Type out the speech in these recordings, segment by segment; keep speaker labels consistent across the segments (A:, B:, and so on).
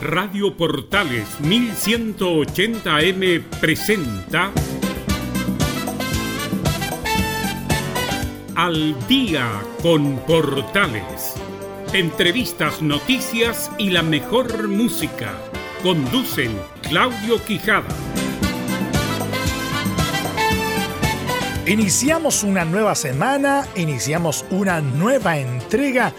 A: Radio Portales 1180M presenta Al día con Portales. Entrevistas, noticias y la mejor música. Conducen Claudio Quijada.
B: Iniciamos una nueva semana, iniciamos una nueva entrega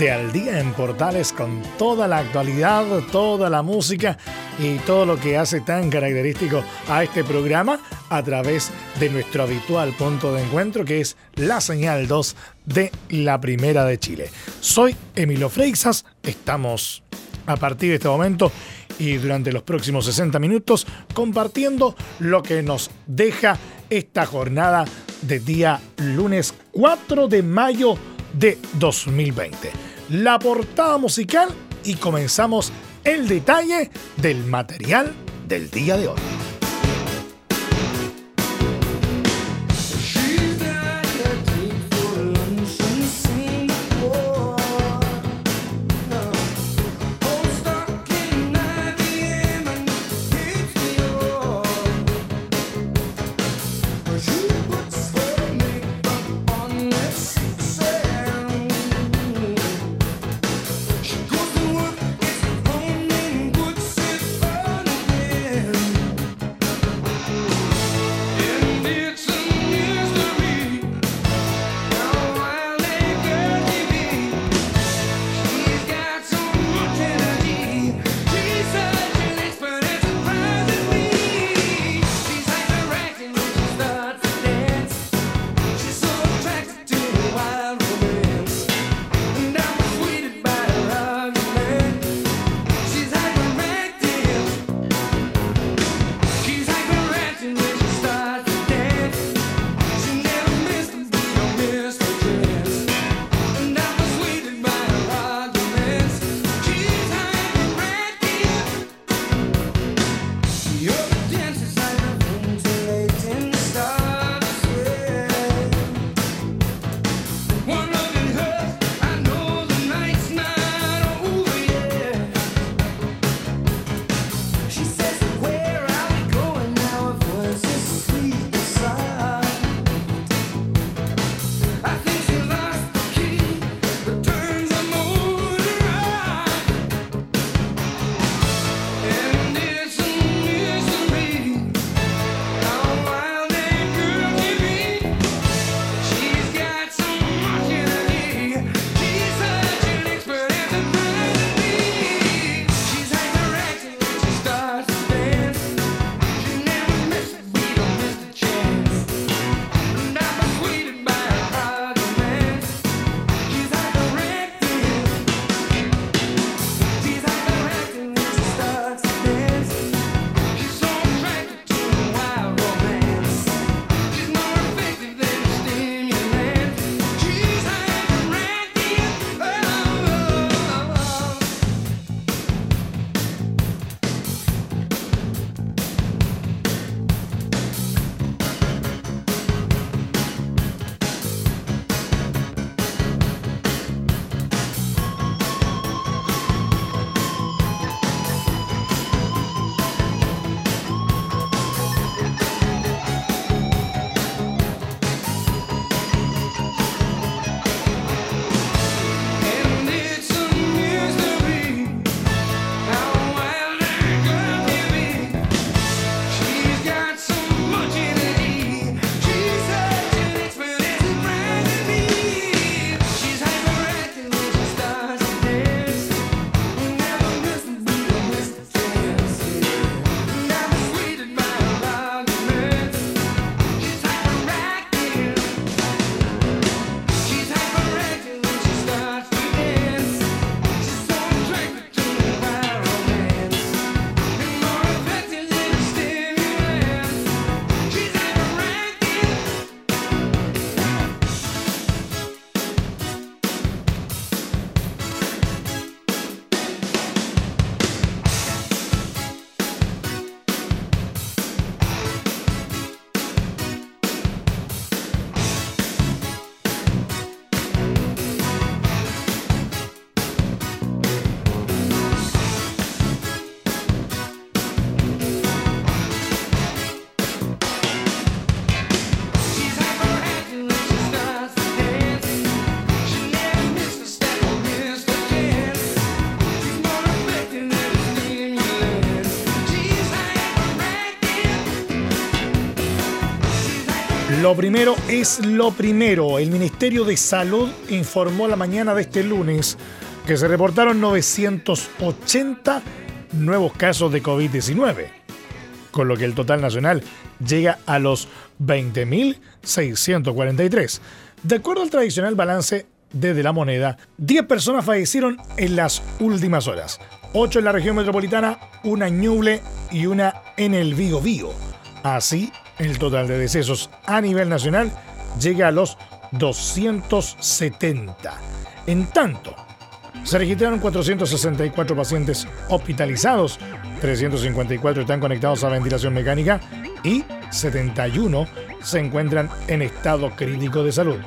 B: de Al Día en Portales con toda la actualidad, toda la música y todo lo que hace tan característico a este programa a través de nuestro habitual punto de encuentro que es la señal 2 de la Primera de Chile. Soy Emilio Freixas, estamos a partir de este momento y durante los próximos 60 minutos compartiendo lo que nos deja esta jornada de día lunes 4 de mayo de 2020. La portada musical y comenzamos el detalle del material del día de hoy. Lo primero es lo primero. El Ministerio de Salud informó la mañana de este lunes que se reportaron 980 nuevos casos de COVID-19, con lo que el total nacional llega a los 20.643. De acuerdo al tradicional balance desde la moneda, 10 personas fallecieron en las últimas horas, 8 en la región metropolitana, una en Ñuble y una en el Vigo Vigo. Así, el total de decesos a nivel nacional llega a los 270. En tanto, se registraron 464 pacientes hospitalizados, 354 están conectados a ventilación mecánica y 71 se encuentran en estado crítico de salud.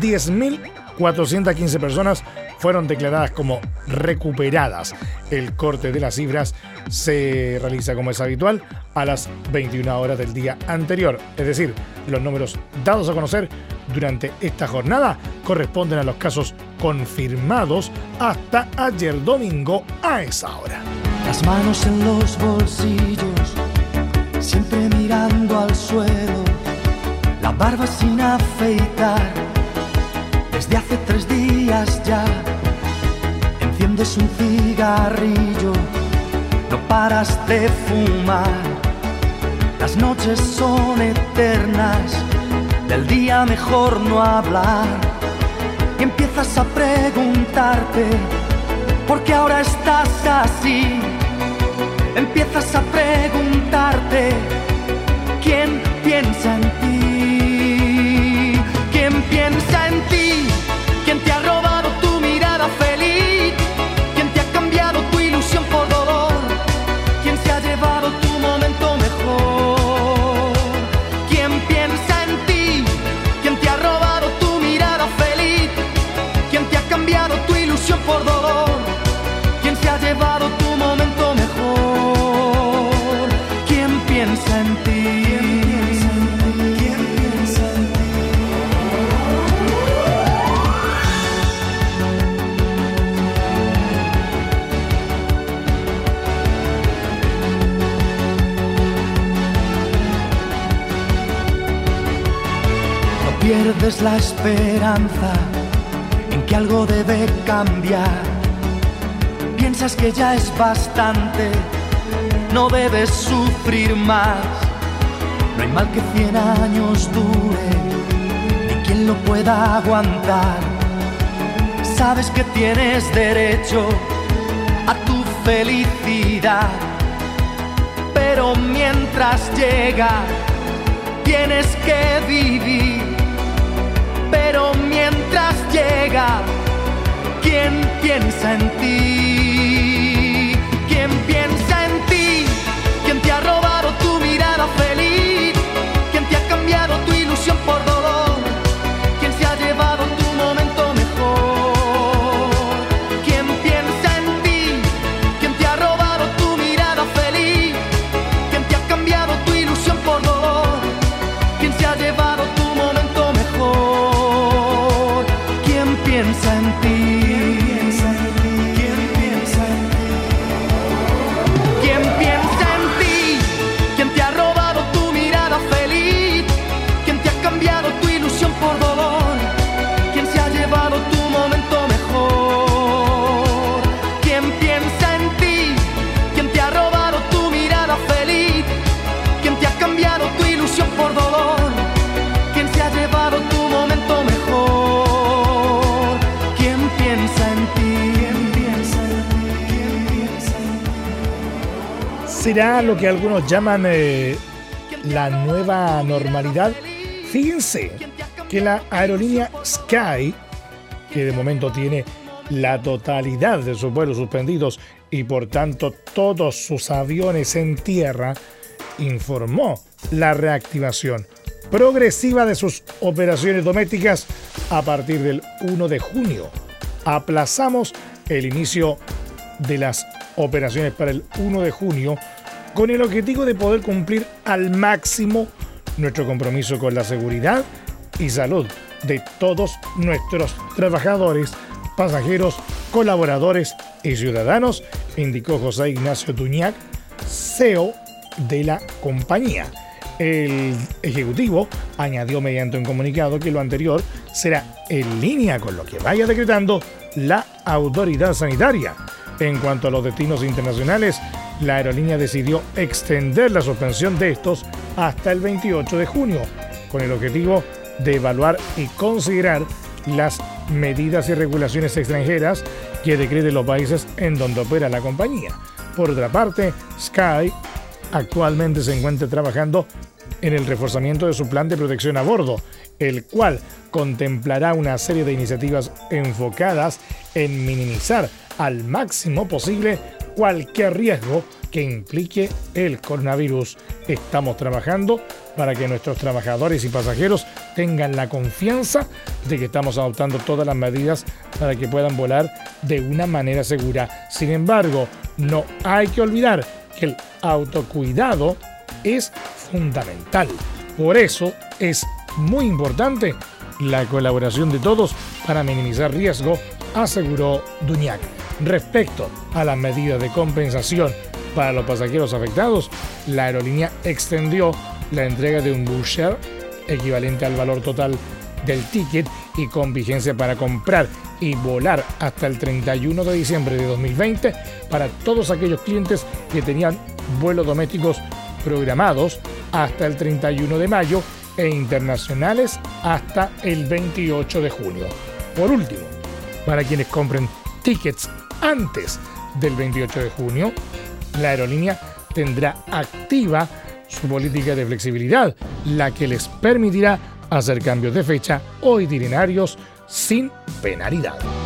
B: 10.415 personas fueron declaradas como recuperadas. El corte de las cifras se realiza como es habitual a las 21 horas del día anterior. Es decir, los números dados a conocer durante esta jornada corresponden a los casos confirmados hasta ayer domingo a esa hora.
C: Las manos en los bolsillos, siempre mirando al suelo, la barba sin afeitar, desde hace tres días ya, enciendes un cigarrillo, no paras de fumar las noches son eternas, del día mejor no hablar. Y empiezas a preguntarte, ¿por qué ahora estás así? Empiezas a preguntarte, Pierdes la esperanza que algo debe cambiar. Piensas que ya es bastante, no debes sufrir más. No hay mal que cien años dure, ni quien lo pueda aguantar. Sabes que tienes derecho a tu felicidad, pero mientras llega, tienes que vivir. Mientras llega, ¿quién piensa en ti? ¿Quién piensa en ti? ¿Quién te ha robado tu mirada feliz? ¿Quién te ha cambiado tu ilusión por dolor?
B: Que algunos llaman eh, la nueva normalidad? Fíjense que la aerolínea Sky, que de momento tiene la totalidad de sus vuelos suspendidos y por tanto todos sus aviones en tierra, informó la reactivación progresiva de sus operaciones domésticas a partir del 1 de junio. Aplazamos el inicio de las operaciones para el 1 de junio con el objetivo de poder cumplir al máximo nuestro compromiso con la seguridad y salud de todos nuestros trabajadores, pasajeros, colaboradores y ciudadanos, indicó José Ignacio Tuñac, CEO de la compañía. El Ejecutivo añadió mediante un comunicado que lo anterior será en línea con lo que vaya decretando la autoridad sanitaria. En cuanto a los destinos internacionales, la aerolínea decidió extender la suspensión de estos hasta el 28 de junio, con el objetivo de evaluar y considerar las medidas y regulaciones extranjeras que decreten los países en donde opera la compañía. Por otra parte, Sky actualmente se encuentra trabajando en el reforzamiento de su plan de protección a bordo, el cual contemplará una serie de iniciativas enfocadas en minimizar al máximo posible cualquier riesgo que implique el coronavirus. Estamos trabajando para que nuestros trabajadores y pasajeros tengan la confianza de que estamos adoptando todas las medidas para que puedan volar de una manera segura. Sin embargo, no hay que olvidar que el autocuidado es fundamental. Por eso es muy importante la colaboración de todos para minimizar riesgo, aseguró Duñac. Respecto a las medidas de compensación para los pasajeros afectados, la aerolínea extendió la entrega de un voucher equivalente al valor total del ticket y con vigencia para comprar y volar hasta el 31 de diciembre de 2020 para todos aquellos clientes que tenían vuelos domésticos programados hasta el 31 de mayo e internacionales hasta el 28 de junio. Por último, para quienes compren tickets antes del 28 de junio, la aerolínea tendrá activa su política de flexibilidad, la que les permitirá hacer cambios de fecha o itinerarios sin penalidad.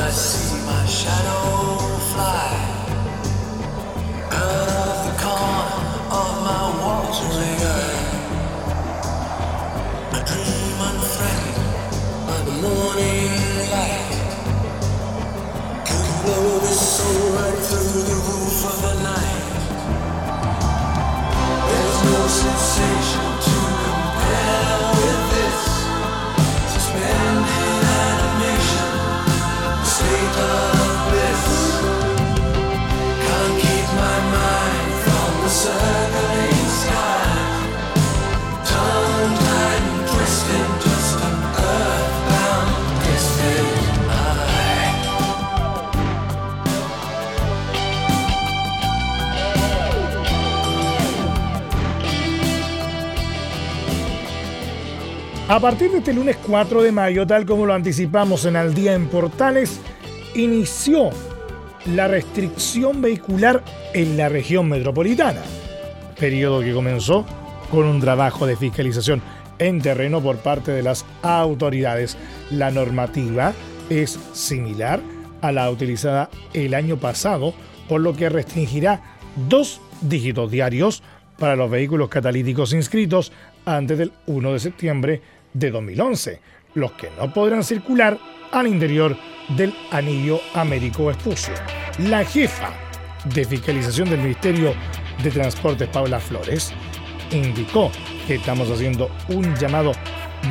B: I see my shadow. A partir de este lunes 4 de mayo, tal como lo anticipamos en Al Día en Portales, inició la restricción vehicular en la región metropolitana, periodo que comenzó con un trabajo de fiscalización en terreno por parte de las autoridades. La normativa es similar a la utilizada el año pasado, por lo que restringirá dos dígitos diarios para los vehículos catalíticos inscritos antes del 1 de septiembre de 2011, los que no podrán circular al interior del anillo Américo Espucio. La jefa de fiscalización del Ministerio de Transportes, Paula Flores, indicó que estamos haciendo un llamado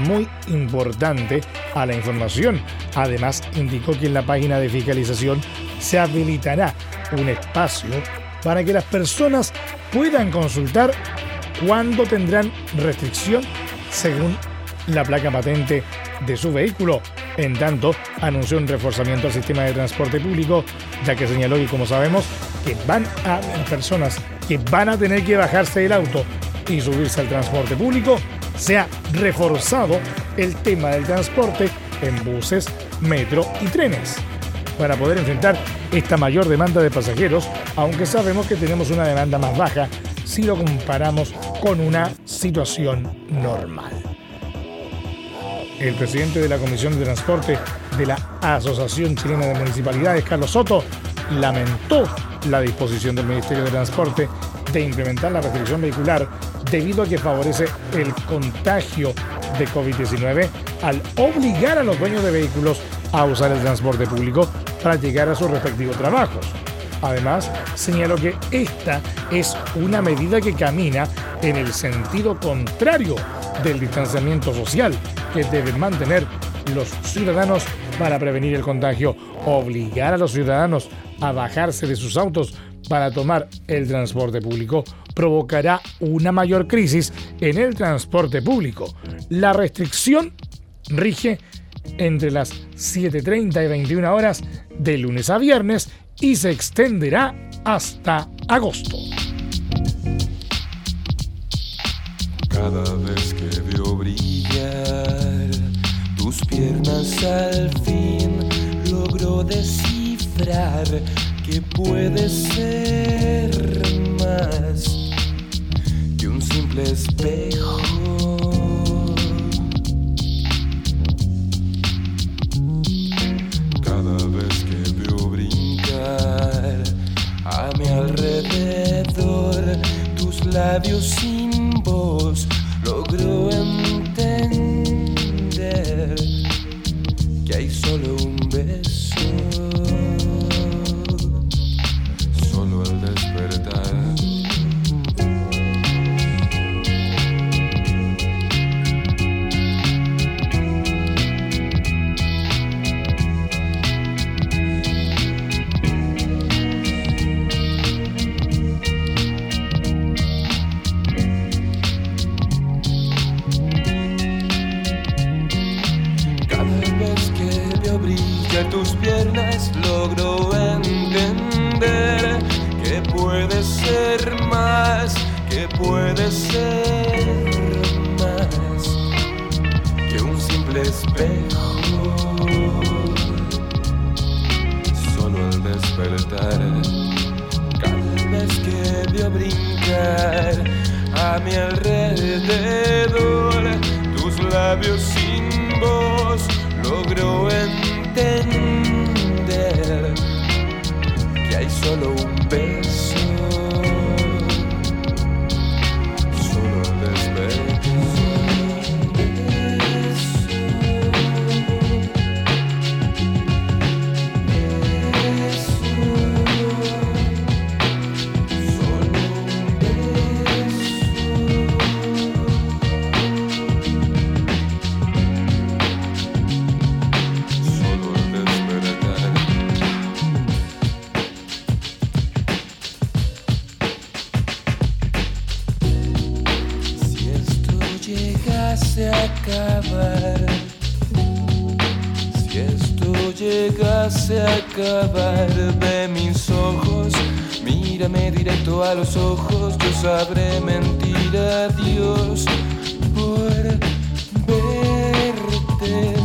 B: muy importante a la información. Además, indicó que en la página de fiscalización se habilitará un espacio para que las personas puedan consultar cuándo tendrán restricción según la placa patente de su vehículo. En tanto, anunció un reforzamiento al sistema de transporte público, ya que señaló que, como sabemos, que van a personas que van a tener que bajarse del auto y subirse al transporte público, se ha reforzado el tema del transporte en buses, metro y trenes para poder enfrentar esta mayor demanda de pasajeros, aunque sabemos que tenemos una demanda más baja si lo comparamos con una situación normal el presidente de la Comisión de Transporte de la Asociación Chilena de Municipalidades, Carlos Soto, lamentó la disposición del Ministerio de Transporte de implementar la restricción vehicular debido a que favorece el contagio de COVID-19 al obligar a los dueños de vehículos a usar el transporte público para llegar a sus respectivos trabajos. Además, señaló que esta es una medida que camina en el sentido contrario del distanciamiento social que deben mantener los ciudadanos para prevenir el contagio. Obligar a los ciudadanos a bajarse de sus autos para tomar el transporte público provocará una mayor crisis en el transporte público. La restricción rige entre las 7.30 y 21 horas de lunes a viernes y se extenderá hasta agosto.
D: Cada vez piernas al fin, logro descifrar que puede ser más que un simple espejo. Cada vez que veo brincar a mi alrededor tus labios sin voz, logro entender hay solo un beso. Llegase a acabar de mis ojos, mírame directo a los ojos, yo sabré mentir a Dios por ver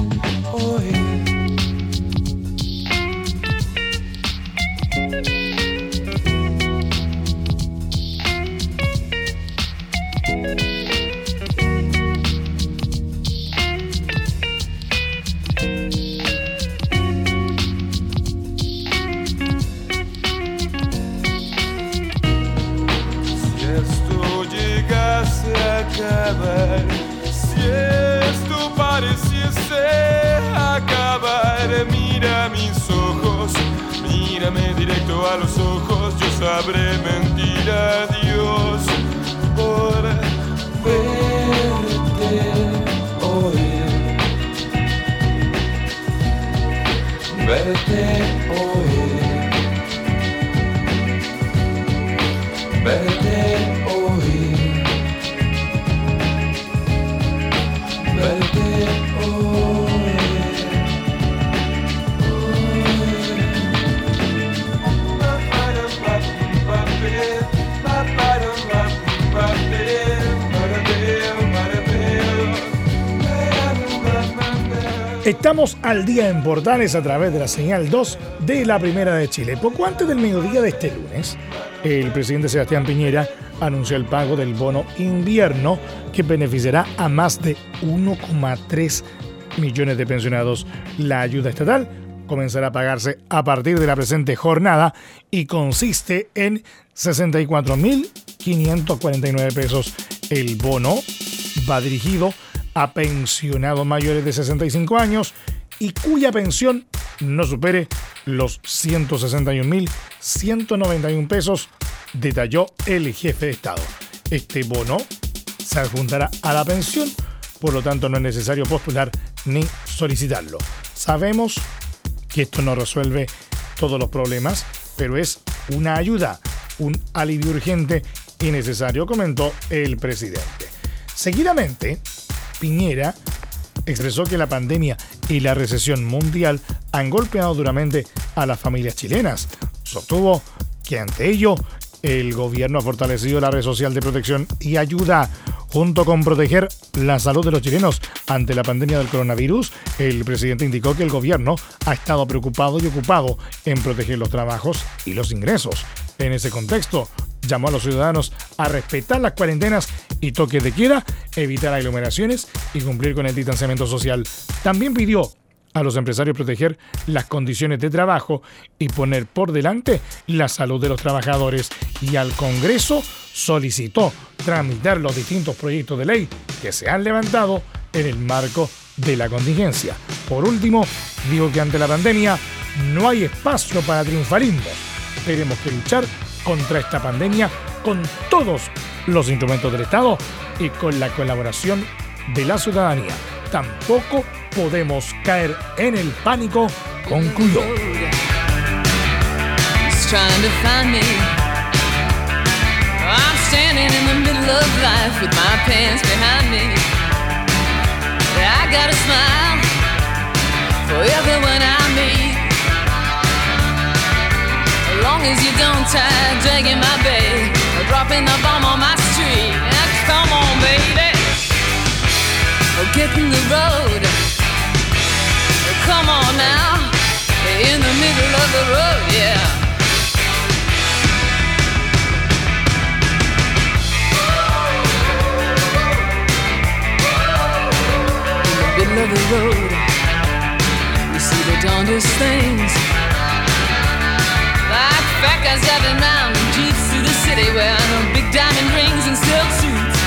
B: al día en Portales a través de la señal 2 de la Primera de Chile. Poco antes del mediodía de este lunes, el presidente Sebastián Piñera anunció el pago del bono invierno que beneficiará a más de 1,3 millones de pensionados. La ayuda estatal comenzará a pagarse a partir de la presente jornada y consiste en 64.549 pesos. El bono va dirigido a pensionados mayores de 65 años y cuya pensión no supere los 161.191 pesos, detalló el jefe de Estado. Este bono se adjuntará a la pensión, por lo tanto no es necesario postular ni solicitarlo. Sabemos que esto no resuelve todos los problemas, pero es una ayuda, un alivio urgente y necesario, comentó el presidente. Seguidamente, Piñera expresó que la pandemia y la recesión mundial han golpeado duramente a las familias chilenas. Sostuvo que ante ello el gobierno ha fortalecido la red social de protección y ayuda junto con proteger la salud de los chilenos ante la pandemia del coronavirus. El presidente indicó que el gobierno ha estado preocupado y ocupado en proteger los trabajos y los ingresos. En ese contexto, llamó a los ciudadanos a respetar las cuarentenas y toques de queda, evitar aglomeraciones y cumplir con el distanciamiento social. También pidió a los empresarios proteger las condiciones de trabajo y poner por delante la salud de los trabajadores y al Congreso solicitó tramitar los distintos proyectos de ley que se han levantado en el marco de la contingencia. Por último, digo que ante la pandemia no hay espacio para triunfalismo. Tenemos que luchar contra esta pandemia con todos los instrumentos del Estado y con la colaboración de la ciudadanía. Tampoco podemos caer en el pánico, concluyó. For everyone I meet. Long as you don't try dragging my or dropping the bomb on my street. Come on, baby. Get in the road. Come on now. In the middle of the road, yeah. middle of the road. You see the darndest things. Like fat guys driving around in jeeps through the city wearing big diamond rings and silk suits.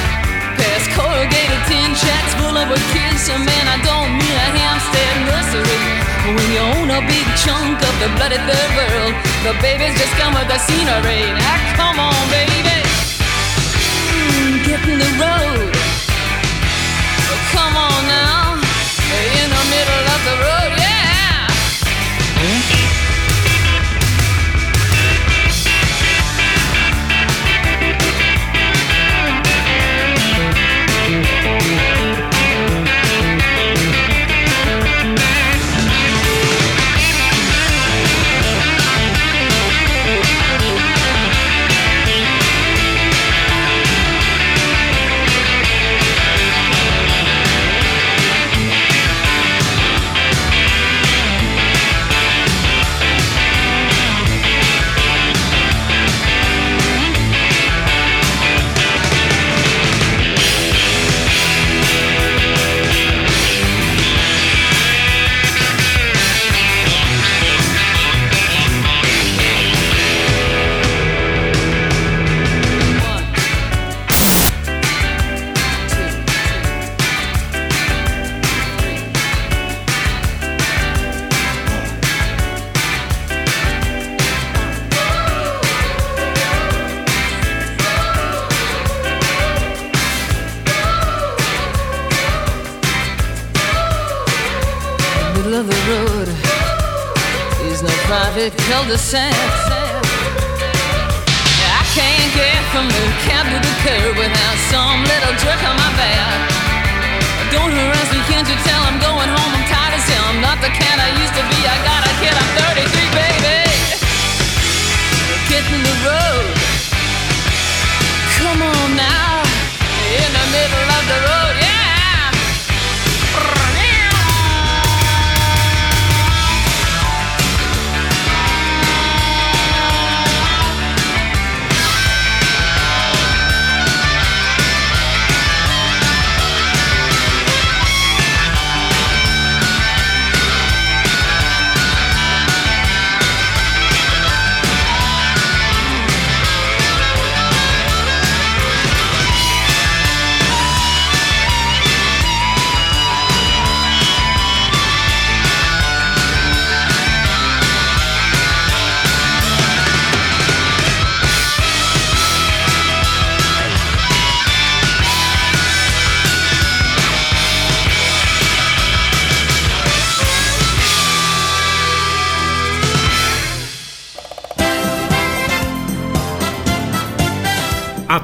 B: Past corrugated tin shacks full of kids. So man, I don't mean a Hampstead nursery. When you own a big chunk of the bloody third world, the babies just come with the scenery. Now come on, baby. Mm, get in the road. Come on now
E: sand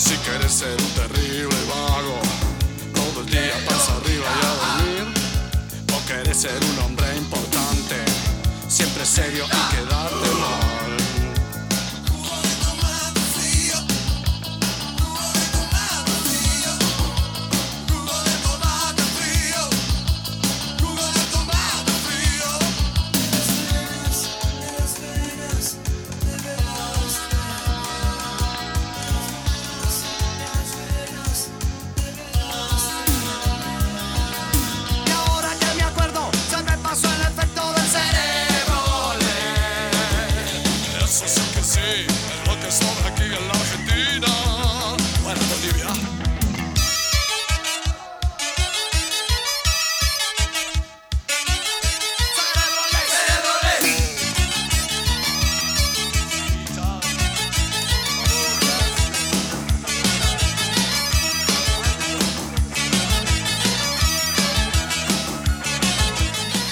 E: Si quieres ser un terrible vago, todo el día pasa arriba y a dormir.
A: O quieres ser un hombre importante, siempre serio y quedarte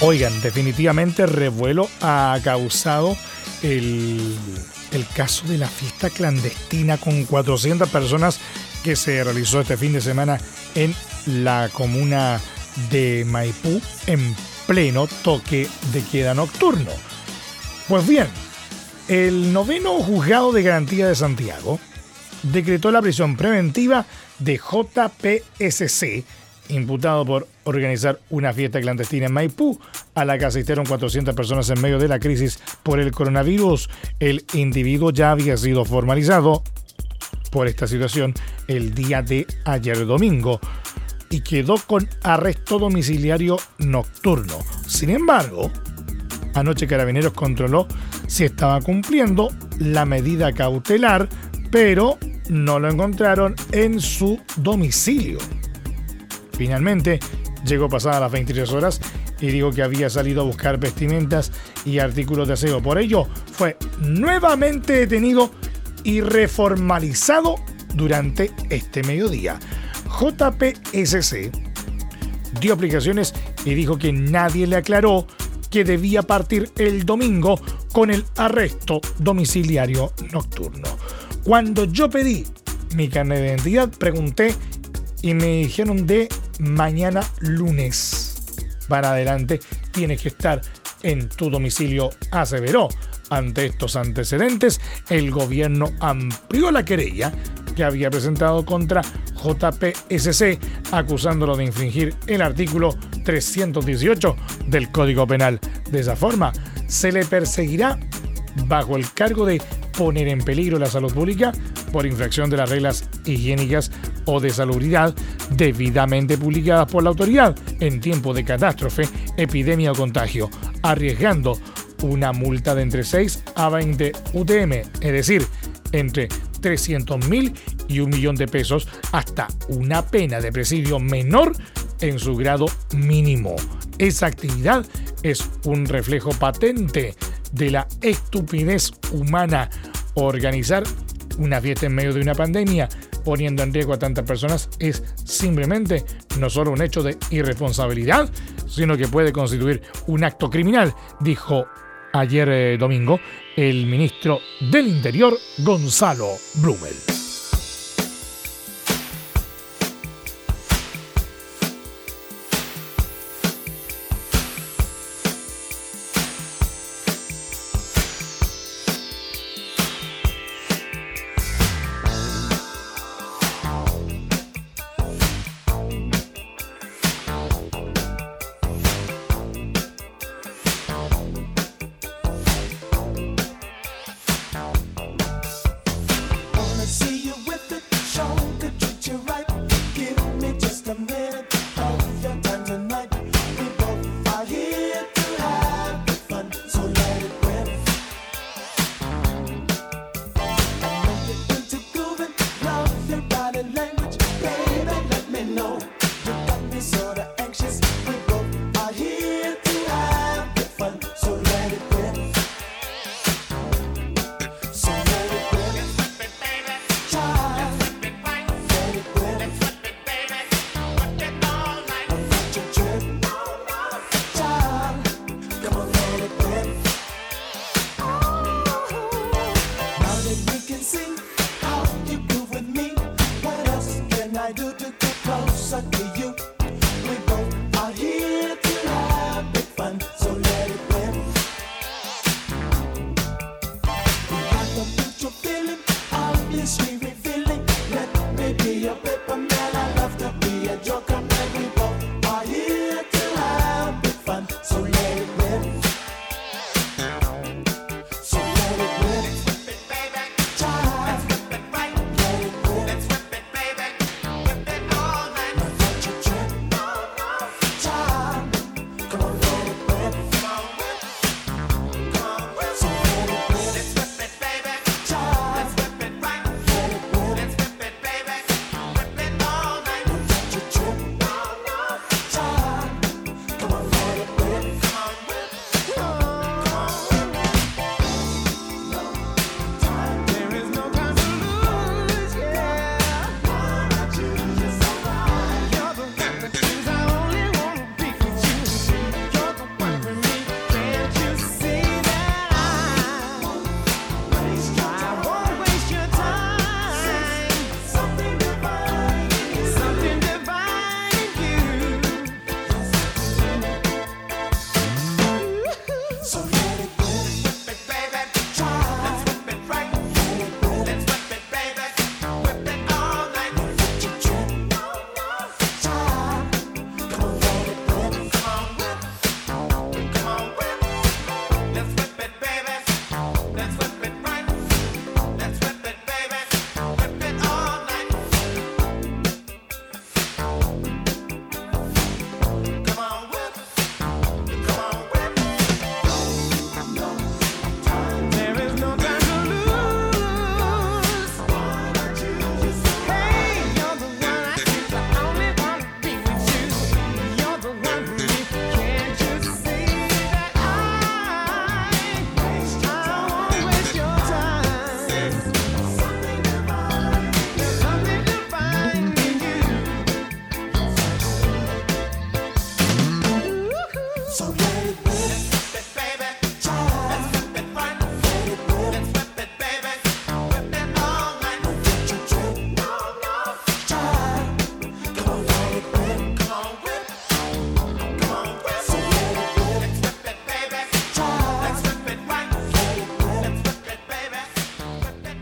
B: Oigan, definitivamente revuelo ha causado el, caso de la fiesta clandestina con 400 personas que se realizó este fin de semana en la comuna de Maipú en pleno toque de queda nocturno. Pues bien, el noveno juzgado de garantía de Santiago decretó la prisión preventiva de JPSC imputado por organizar una fiesta clandestina en Maipú, a la que asistieron 400 personas en medio de la crisis por el coronavirus. El individuo ya había sido formalizado por esta situación el día de ayer domingo y quedó con arresto domiciliario nocturno. Sin embargo, anoche Carabineros controló si estaba cumpliendo la medida cautelar, pero no lo encontraron en su domicilio. Finalmente, llegó pasada las 23 horas y dijo que había salido a buscar vestimentas y artículos de aseo. Por ello, fue nuevamente detenido y reformalizado durante este mediodía. JPSC dio aplicaciones y dijo que nadie le aclaró que debía partir el domingo con el arresto domiciliario nocturno. Cuando yo pedí mi carnet de identidad, pregunté y me dijeron de mañana lunes para adelante tienes que estar en tu domicilio, aseveró. Ante estos antecedentes, el gobierno amplió la querella que había presentado contra JPSC, acusándolo de infringir el artículo 318 del Código Penal. De esa forma, se le perseguirá bajo el cargo de poner en peligro la salud pública por infracción de las reglas higiénicas o de salubridad debidamente publicadas por la autoridad en tiempo de catástrofe, epidemia o contagio, arriesgando una multa de entre 6 a 20 UTM, es decir, entre 300 mil y un millón de pesos, hasta una pena de presidio menor en su grado mínimo. Esa actividad es un reflejo patente de la estupidez humana. Organizar una fiesta en medio de una pandemia poniendo en riesgo a tantas personas es simplemente no solo un hecho de irresponsabilidad, sino que puede constituir un acto criminal, dijo ayer eh, domingo el ministro del Interior Gonzalo Blumel.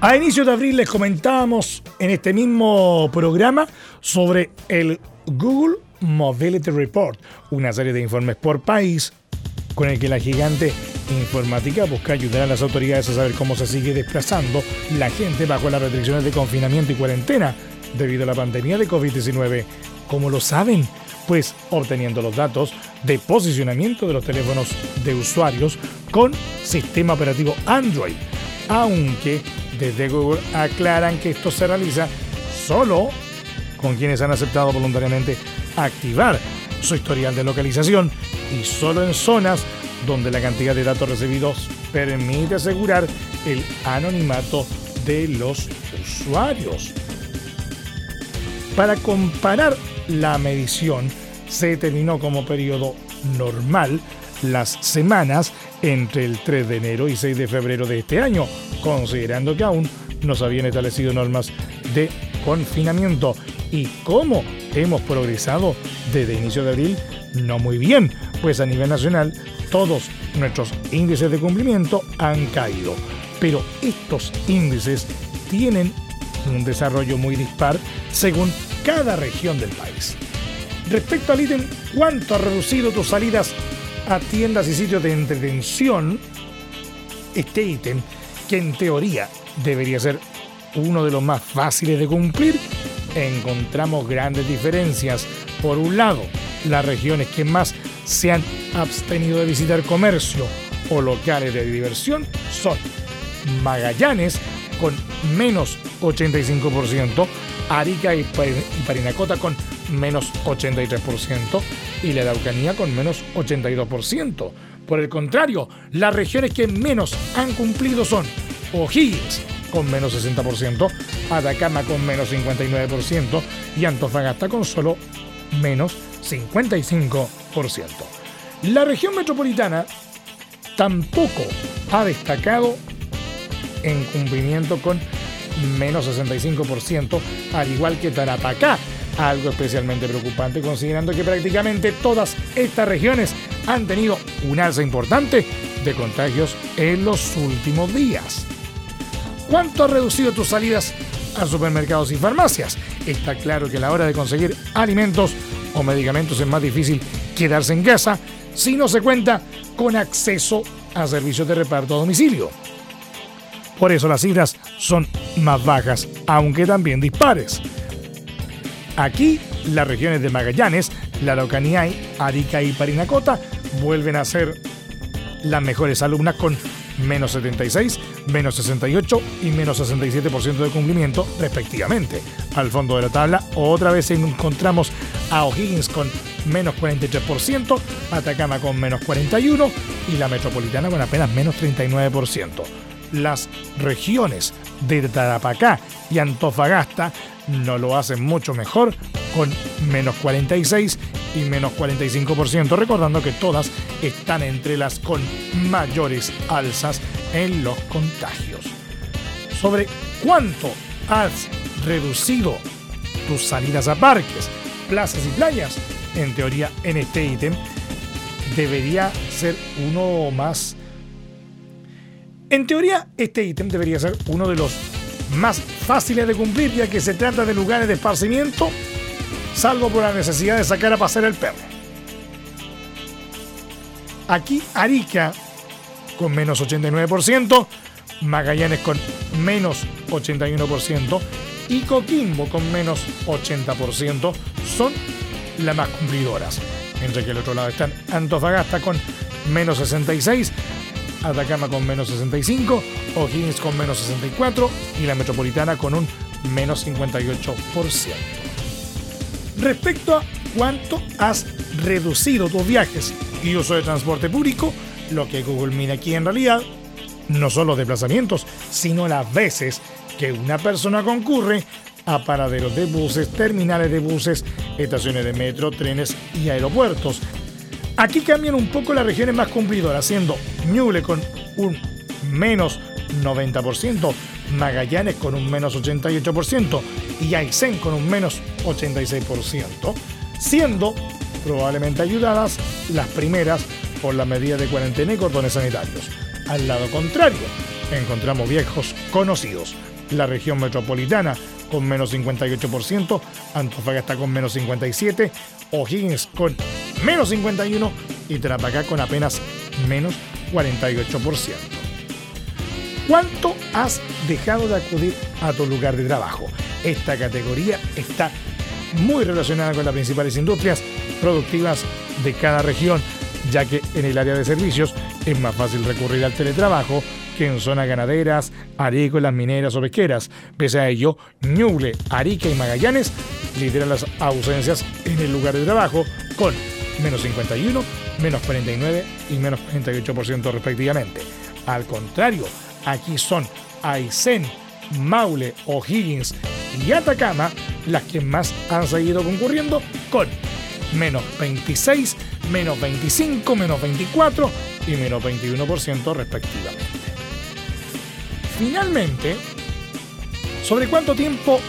B: A inicio de abril les comentábamos en este mismo programa sobre el Google Mobility Report, una serie de informes por país con el que la gigante informática busca ayudar a las autoridades a saber cómo se sigue desplazando la gente bajo las restricciones de confinamiento y cuarentena debido a la pandemia de COVID-19. ¿Cómo lo saben? Pues obteniendo los datos de posicionamiento de los teléfonos de usuarios con sistema operativo Android, aunque desde Google aclaran que esto se realiza solo con quienes han aceptado voluntariamente activar su historial de localización y solo en zonas donde la cantidad de datos recibidos permite asegurar el anonimato de los usuarios. Para comparar la medición, se determinó como periodo normal las semanas entre el 3 de enero y 6 de febrero de este año, considerando que aún no se habían establecido normas de confinamiento. ¿Y cómo hemos progresado desde inicio de abril? No muy bien, pues a nivel nacional todos nuestros índices de cumplimiento han caído. Pero estos índices tienen un desarrollo muy dispar según cada región del país. Respecto al ítem, ¿cuánto ha reducido tus salidas a tiendas y sitios de entretención, este ítem, que en teoría debería ser uno de los más fáciles de cumplir, encontramos grandes diferencias. Por un lado, las regiones que más se han abstenido de visitar comercio o locales de diversión son Magallanes con menos 85%, Arica y Parinacota con menos 83% y la Araucanía con menos 82%. Por el contrario, las regiones que menos han cumplido son O'Higgins con menos 60%, Atacama con menos 59% y Antofagasta con solo menos 55%. La región metropolitana tampoco ha destacado en cumplimiento con menos 65%, al igual que Tarapacá, algo especialmente preocupante considerando que prácticamente todas estas regiones han tenido un alza importante de contagios en los últimos días. ¿Cuánto ha reducido tus salidas a supermercados y farmacias? Está claro que a la hora de conseguir alimentos o medicamentos es más difícil quedarse en casa si no se cuenta con acceso a servicios de reparto a domicilio. Por eso las cifras son más bajas, aunque también dispares. Aquí, las regiones de Magallanes, la Araucanía, Arica y Parinacota vuelven a ser las mejores alumnas con menos 76, menos 68 y menos 67% de cumplimiento respectivamente. Al fondo de la tabla otra vez encontramos a O'Higgins con menos 43%, Atacama con menos 41% y la Metropolitana con apenas menos 39%. Las regiones de Tarapacá y Antofagasta no lo hacen mucho mejor con menos 46 y menos 45%, recordando que todas están entre las con mayores alzas en los contagios. Sobre cuánto has reducido tus salidas a parques, plazas y playas, en teoría en este ítem debería ser uno más. En teoría, este ítem debería ser uno de los más fáciles de cumplir ya que se trata de lugares de esparcimiento, salvo por la necesidad de sacar a pasear el perro. Aquí Arica con menos 89%, Magallanes con menos 81% y Coquimbo con menos 80% son las más cumplidoras. Mientras que al otro lado están Antofagasta con menos 66, Atacama con menos 65, O'Higgins con menos 64 y la Metropolitana con un menos 58%. Respecto a cuánto has reducido tus viajes y uso de transporte público, lo que Google mira aquí en realidad no son los desplazamientos, sino las veces que una persona concurre a paraderos de buses, terminales de buses, estaciones de metro, trenes y aeropuertos. Aquí cambian un poco las regiones más cumplidoras, siendo Ñuble con un menos 90%, Magallanes con un menos 88% y Aysén con un menos 86%, siendo probablemente ayudadas las primeras por la medida de cuarentena y cordones sanitarios. Al lado contrario, encontramos viejos conocidos. La región metropolitana con menos 58%, Antofagasta con menos 57%, O'Higgins con menos 51% y Tarapacá con apenas menos 48%. ¿Cuánto has dejado de acudir a tu lugar de trabajo? Esta categoría está muy relacionada con las principales industrias productivas de cada región, ya que en el área de servicios es más fácil recurrir al teletrabajo que en zonas ganaderas, agrícolas, mineras o pesqueras. Pese a ello, Ñuble, Arica y Magallanes lideran las ausencias en el lugar de trabajo con menos 51, menos 49 y menos 48% respectivamente. Al contrario, aquí son Aysén, Maule, O'Higgins y Atacama las que más han seguido concurriendo con menos 26, menos 25, menos 24 y menos 21% respectivamente. Finalmente, ¿sobre cuánto tiempo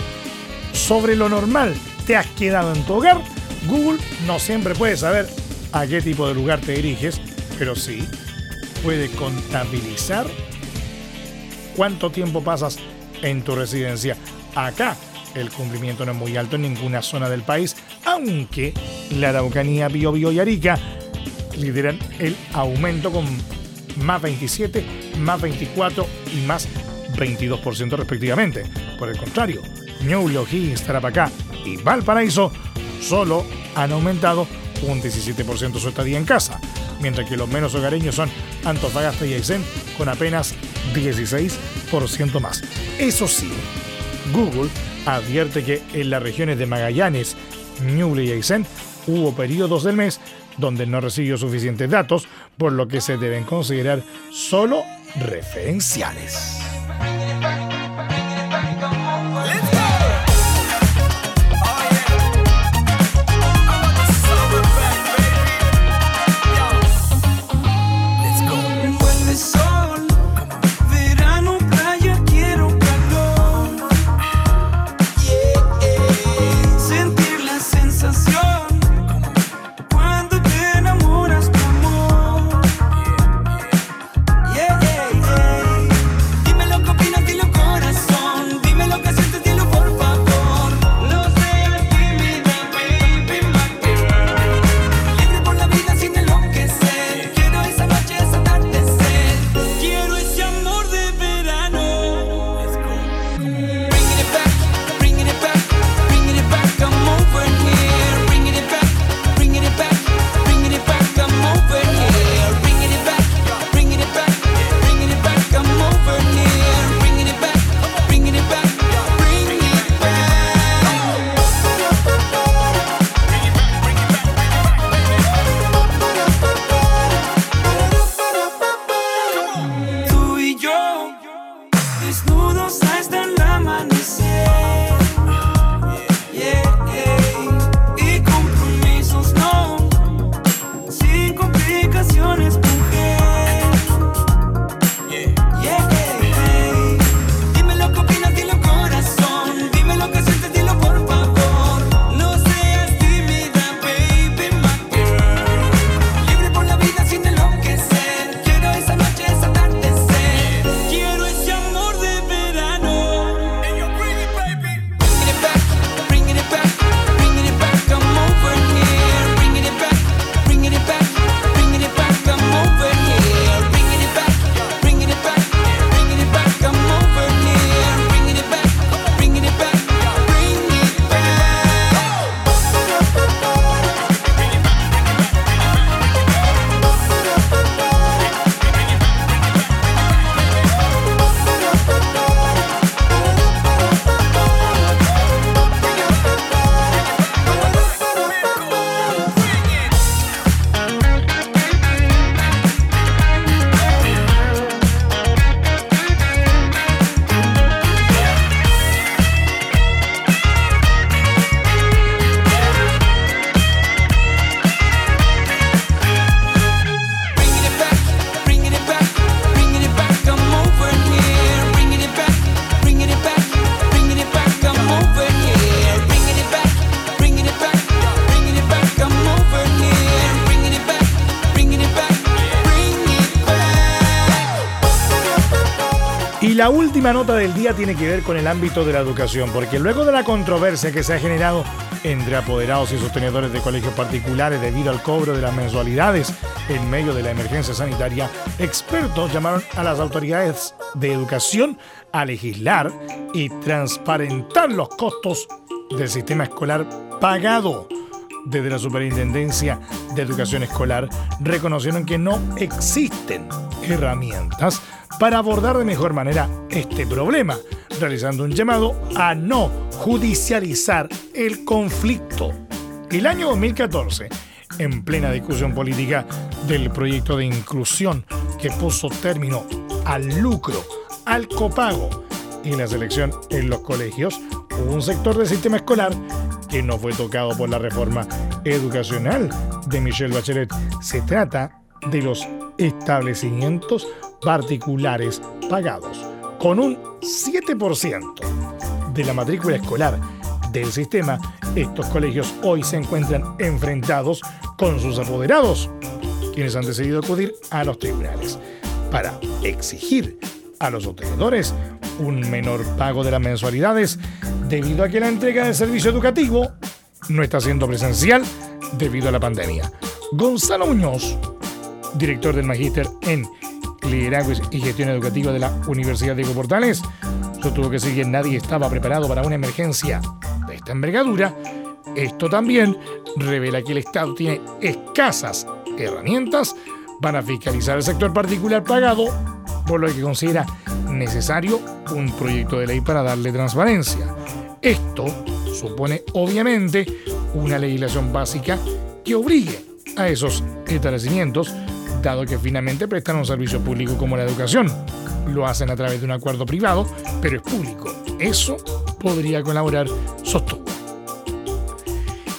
B: sobre lo normal te has quedado en tu hogar? Google no siempre puede saber a qué tipo de lugar te diriges, pero sí puede contabilizar cuánto tiempo pasas en tu residencia. Acá el cumplimiento no es muy alto en ninguna zona del país, aunque la Araucanía, Biobío y Arica lideran el aumento con más 27, más 24 y más 22% respectivamente. Por el contrario, O'Higgins, Tarapacá y Valparaíso solo han aumentado un 17% su estadía en casa, mientras que los menos hogareños son Antofagasta y Aysén con apenas 16% más. Eso sí, Google advierte que en las regiones de Magallanes, Ñuble y Aysén hubo periodos del mes donde no recibió suficientes datos, por lo que se deben considerar solo referenciales. La última nota del día tiene que ver con el ámbito de la educación, porque luego de la controversia que se ha generado entre apoderados y sostenedores de colegios particulares debido al cobro de las mensualidades en medio de la emergencia sanitaria, expertos llamaron a las autoridades de educación a legislar y transparentar los costos del sistema escolar pagado. Desde la Superintendencia de Educación Escolar reconocieron que no existen herramientas para abordar de mejor manera este problema, realizando un llamado a no judicializar el conflicto. El año 2014, en plena discusión política del proyecto de inclusión que puso término al lucro, al copago y la selección en los colegios, hubo un sector del sistema escolar que no fue tocado por la reforma educacional de Michelle Bachelet. Se trata de los establecimientos particulares pagados, con un 7% de la matrícula escolar del sistema, estos colegios hoy se encuentran enfrentados con sus apoderados, quienes han decidido acudir a los tribunales para exigir a los obtenedores un menor pago de las mensualidades debido a que la entrega del servicio educativo no está siendo presencial debido a la pandemia. Gonzalo Muñoz, director del Magíster en Liderazgo y Gestión Educativa de la Universidad de Portales, sostuvo que si bien nadie estaba preparado para una emergencia de esta envergadura, esto también revela que el Estado tiene escasas herramientas para fiscalizar el sector particular pagado, por lo que considera necesario un proyecto de ley para darle transparencia. Esto supone obviamente una legislación básica que obligue a esos establecimientos dado que finalmente prestan un servicio público como la educación. Lo hacen a través de un acuerdo privado, pero es público. Eso podría colaborar, sostuvo.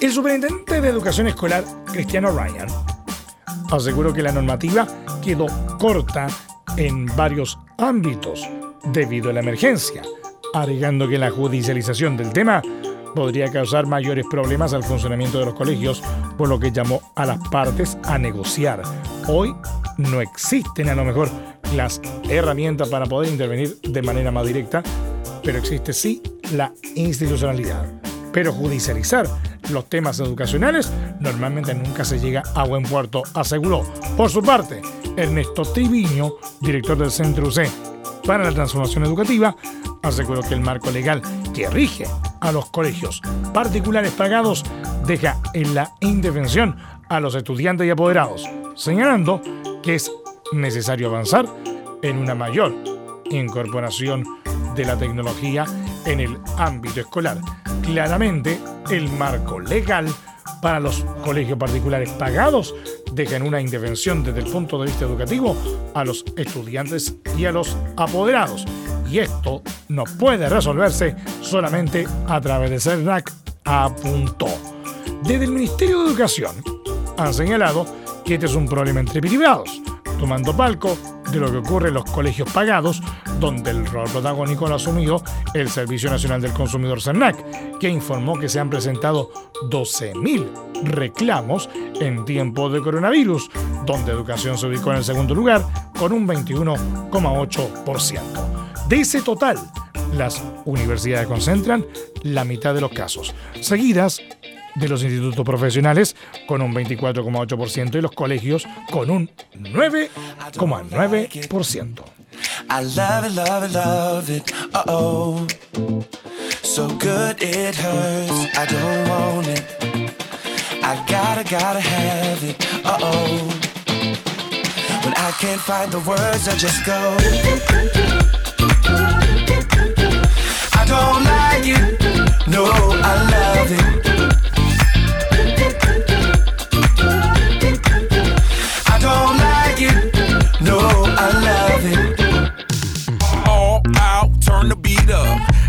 B: El superintendente de educación escolar, Cristiano Ryan, aseguró que la normativa quedó corta en varios ámbitos debido a la emergencia, alegando que la judicialización del tema podría causar mayores problemas al funcionamiento de los colegios, por lo que llamó a las partes a negociar. Hoy no existen a lo mejor las herramientas para poder intervenir de manera más directa, pero existe sí la institucionalidad. Pero judicializar los temas educacionales normalmente nunca se llega a buen puerto, aseguró. Por su parte, Ernesto Triviño, director del Centro UC para la Transformación Educativa, aseguró que el marco legal que rige a los colegios particulares pagados deja en la indefensión a los estudiantes y apoderados, señalando que es necesario avanzar en una mayor incorporación de la tecnología en el ámbito escolar. Claramente, el marco legal para los colegios particulares pagados deja en una indefensión desde el punto de vista educativo a los estudiantes y a los apoderados y esto no puede resolverse solamente a través de CERNAC, apuntó. Desde el Ministerio de Educación han señalado que este es un problema entre privados, tomando palco de lo que ocurre en los colegios pagados, donde el rol protagónico lo ha asumido el Servicio Nacional del Consumidor CERNAC, que informó que se han presentado 12.000 reclamos en tiempo de coronavirus, donde educación se ubicó en el segundo lugar con un 21,8%. De ese total, las universidades concentran la mitad de los casos, seguidas de los institutos profesionales con un 24,8% y los colegios con un 9,9%. I love it, love it, love it, uh oh. So good it hurts, I don't want it. I gotta, gotta have it, uh oh. When I can't find the words, I just go. I don't like it. No, I love it. Don't like it. No, I love it. All out, turn the beat up.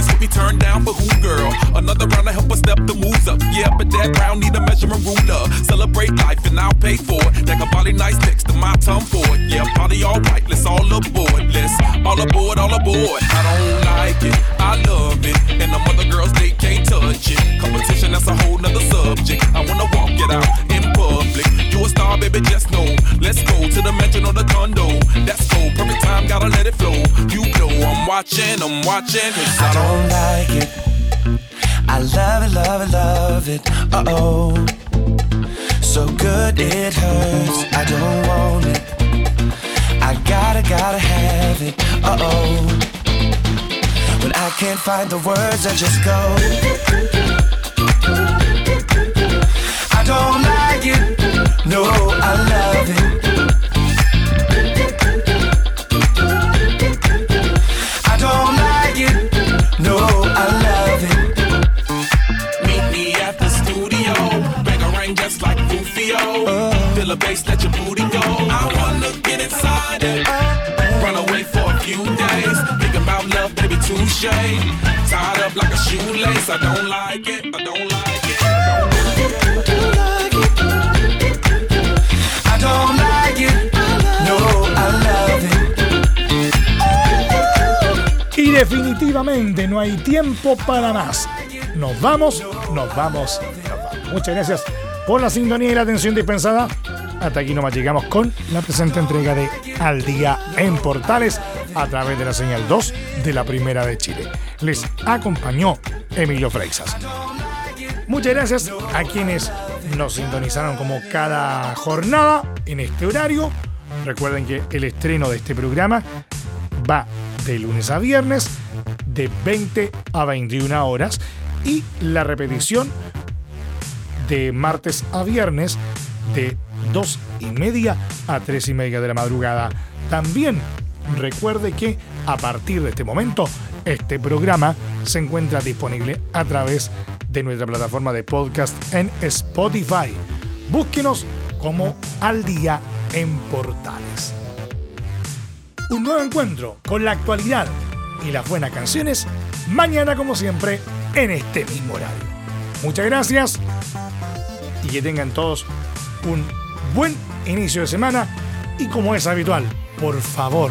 F: With me, turn down for who, girl? Another round to help us step the moves up. Yeah, but that round need a measurement ruler. Celebrate life and I'll pay for it. That a nice next to my tongue for it. Yeah, party all right. Let's all aboard. Let's all aboard, all aboard. I don't like it. I love it. And the other girls, they can't touch it. Competition, that's a whole nother subject. I wanna walk it out in public. You a star, baby, just know. Let's go to the mansion or the condo. That's cool. Perfect time, gotta let it flow. You know I'm watching, I'm watching. 'cause
G: I don't like it. I love it, love it, love it. Uh oh. So good it hurts. I don't want it. I gotta, gotta have it. Uh oh. When I can't find the words, I just go. I don't like it. No, I love it. I don't like it. No, I love it.
F: Meet me at the studio. Bang a ring just like Rufio. Uh. Feel a bass, let your booty go. I wanna get inside it. Run away for a few days. Think about love, baby, touche. Tied up like a shoelace. I don't like it. I don't like it.
B: Definitivamente no hay tiempo para más. Nos vamos, nos vamos, nos vamos. Muchas gracias por la sintonía y la atención dispensada. Hasta aquí nomás llegamos con la presente entrega de Al Día en Portales a través de la señal 2 de la Primera de Chile. Les acompañó Emilio Freixas. Muchas gracias a quienes nos sintonizaron como cada jornada en este horario. Recuerden que el estreno de este programa va de lunes a viernes de 20 a 21 horas y la repetición de martes a viernes de 2 y media a 3 y media de la madrugada. También recuerde que a partir de este momento este programa se encuentra disponible a través de nuestra plataforma de podcast en Spotify. Búsquenos como Al Día en Portales. Un nuevo encuentro con la actualidad y las buenas canciones mañana como siempre en este mismo horario. Muchas gracias y que tengan todos un buen inicio de semana y como es habitual, por favor,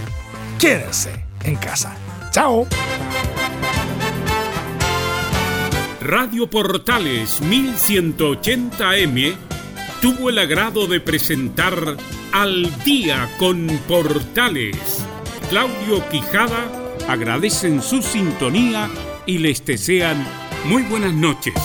B: quédense en casa. Chao.
A: Radio Portales 1180M tuvo el agrado de presentar Al Día con Portales. Claudio Quijada agradecen su sintonía y les desean muy buenas noches.